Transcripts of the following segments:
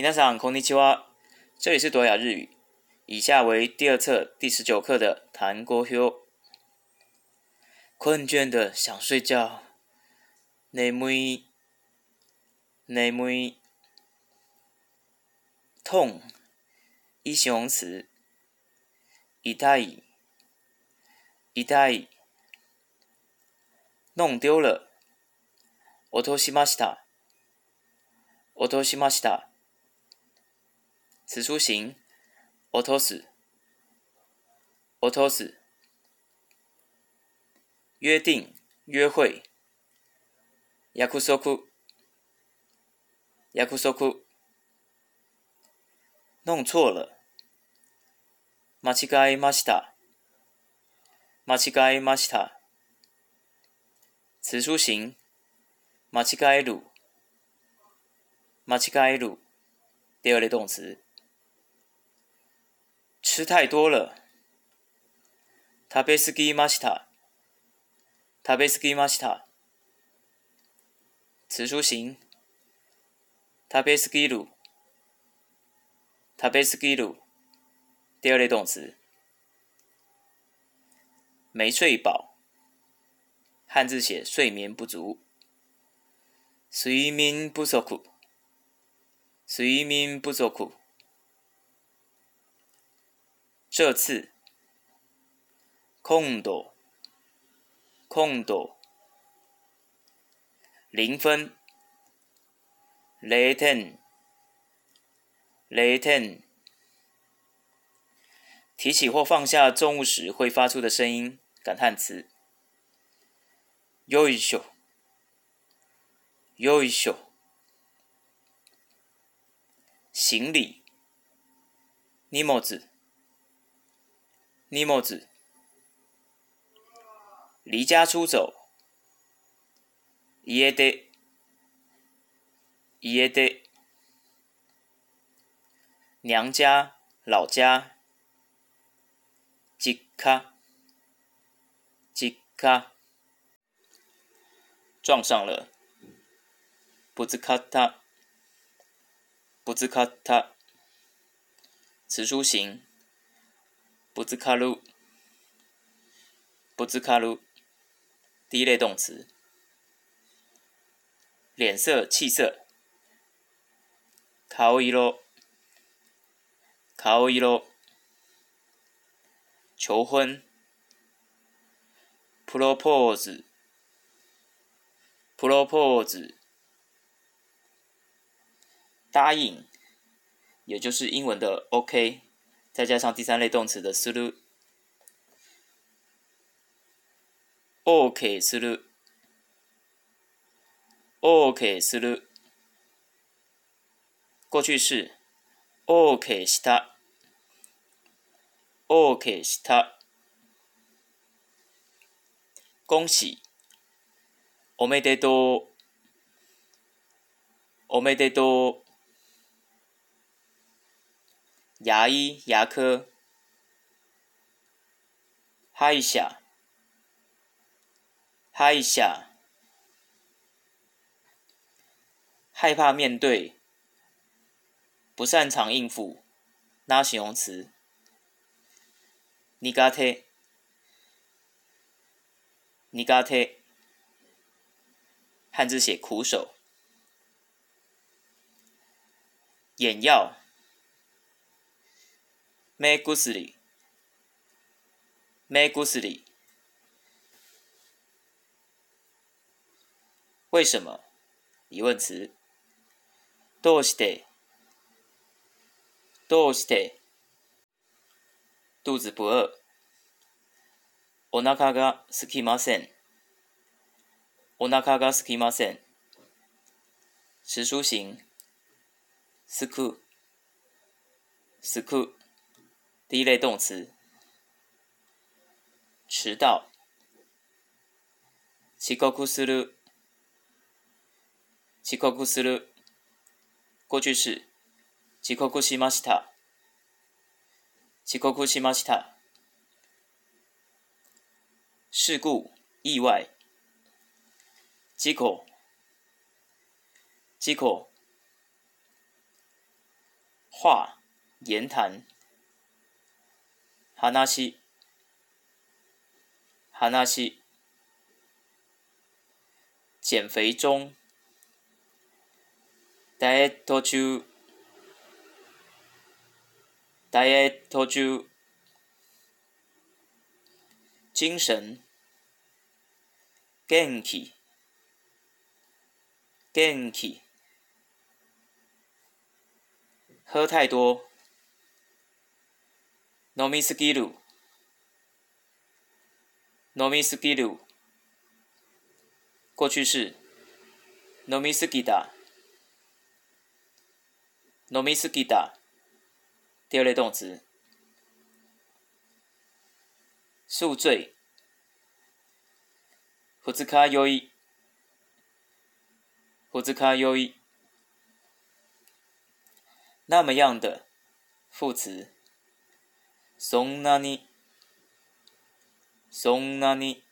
皆さんこんにちは。这里是多雅日语。以下为第二册第十九课的谈郭修。困倦的想睡觉。内面内面痛。一形容词。遗失遗失弄丢了。落としました。落としました。此出行，o t o s o t 约定，约会 y a k u s 库索库弄错了，間違いました。間違いました。此书行，間違える。間違える。第二类动词，吃太多了。食べ過ぎました。食べ過ぎました。词书形。食べ過ぎる。食べ過ぎる。第二类动词。没睡饱。汉字写睡眠不足。睡眠不足。睡眠不足。这次空多空多零分 l a t e 提起或放下重物时会发出的声音感叹词优衣秀优衣秀行李尼莫尼么子离家出走，伊得耶伊娘家老家，吉卡吉卡撞上了，不知卡他不知卡他，此出行。不自卡鲁，不自卡鲁，第一类动词。脸色、气色。卡卡色，顔色。求婚。propose，propose。答应，也就是英文的 OK。再加上第三类动词的する、OK する、OK する、过去式、OK した、OK した、恭喜、おめでとう、おめでとう。牙医，牙科。嗨一下，嗨一下，害怕面对，不擅长应付，拉形容词。尼加泰，尼加泰，汉字写苦手。眼药。目薬目薬为什么疑问词どうしてどうして肚子不饿お腹がすきませんお腹がすきません史書行すくすく第一类动词：迟到、遅刻する、遅刻する、过去式、遅刻しました、遅刻しました。事故、意外、事故。事故。话、言谈。哈那西，哈那西，减肥中，ダイエット中，ダイエット中，精神，健気，健気，喝太多。飲み過ぎる、飲み過ぎる、过去式、飲み過ぎた、飲み過ぎた、二类動詞、宿醉、胡子卡よ一胡子卡よ一那么样的副词。松那妮松那妮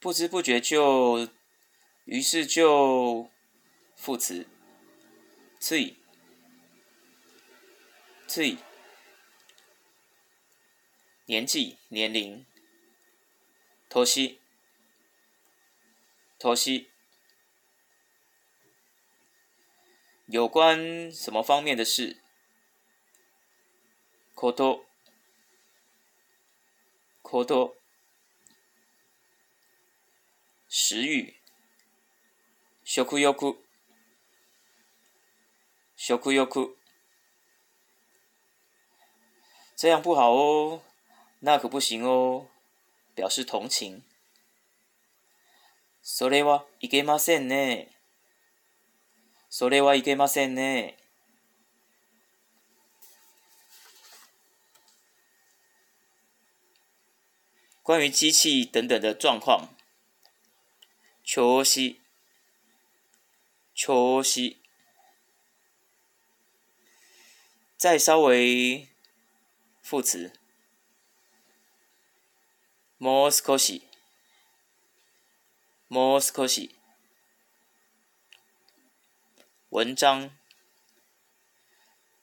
不知不觉就，于是就，副词，最，最，年纪、年龄，托西，托西，有关什么方面的事？こ多，こ多，食欲，食欲，食欲，这样不好哦，那可不行哦，表示同情。それはいけませんね。それはいけませんね。关于机器等等的状况，确实，确实，再稍微副词 m o 科 e s 斯科 r m o s 文章，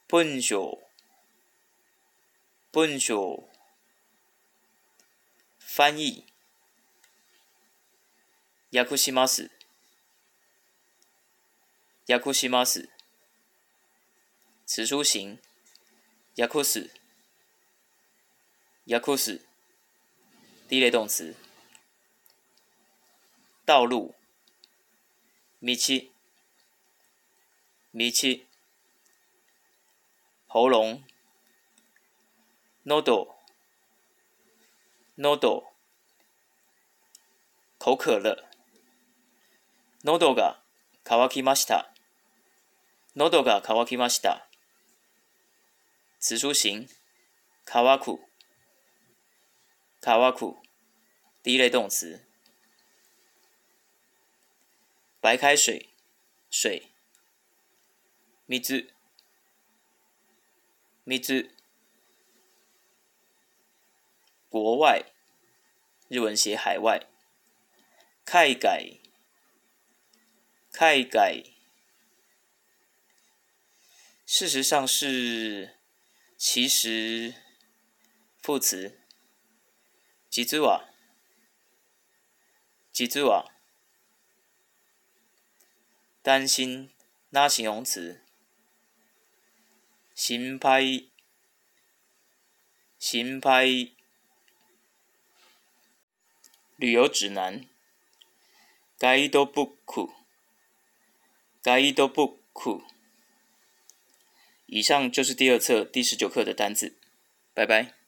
本少，本少。翻译。役します。役します。此书形。役す。役第一类动词。道路。米七。米七。喉咙。喉道。喉道。道。口渴了。喉きました。喉きました。词书形，干く。干く，第一类动词。白开水，水。蜜汁，蜜汁。国外，日文写海外。开改，开改，事实上是，其实，副词，几句话，几句话。担心那形容词？心拍，心拍旅游指南。该多不苦，该多不苦。以上就是第二册第十九课的单词，拜拜。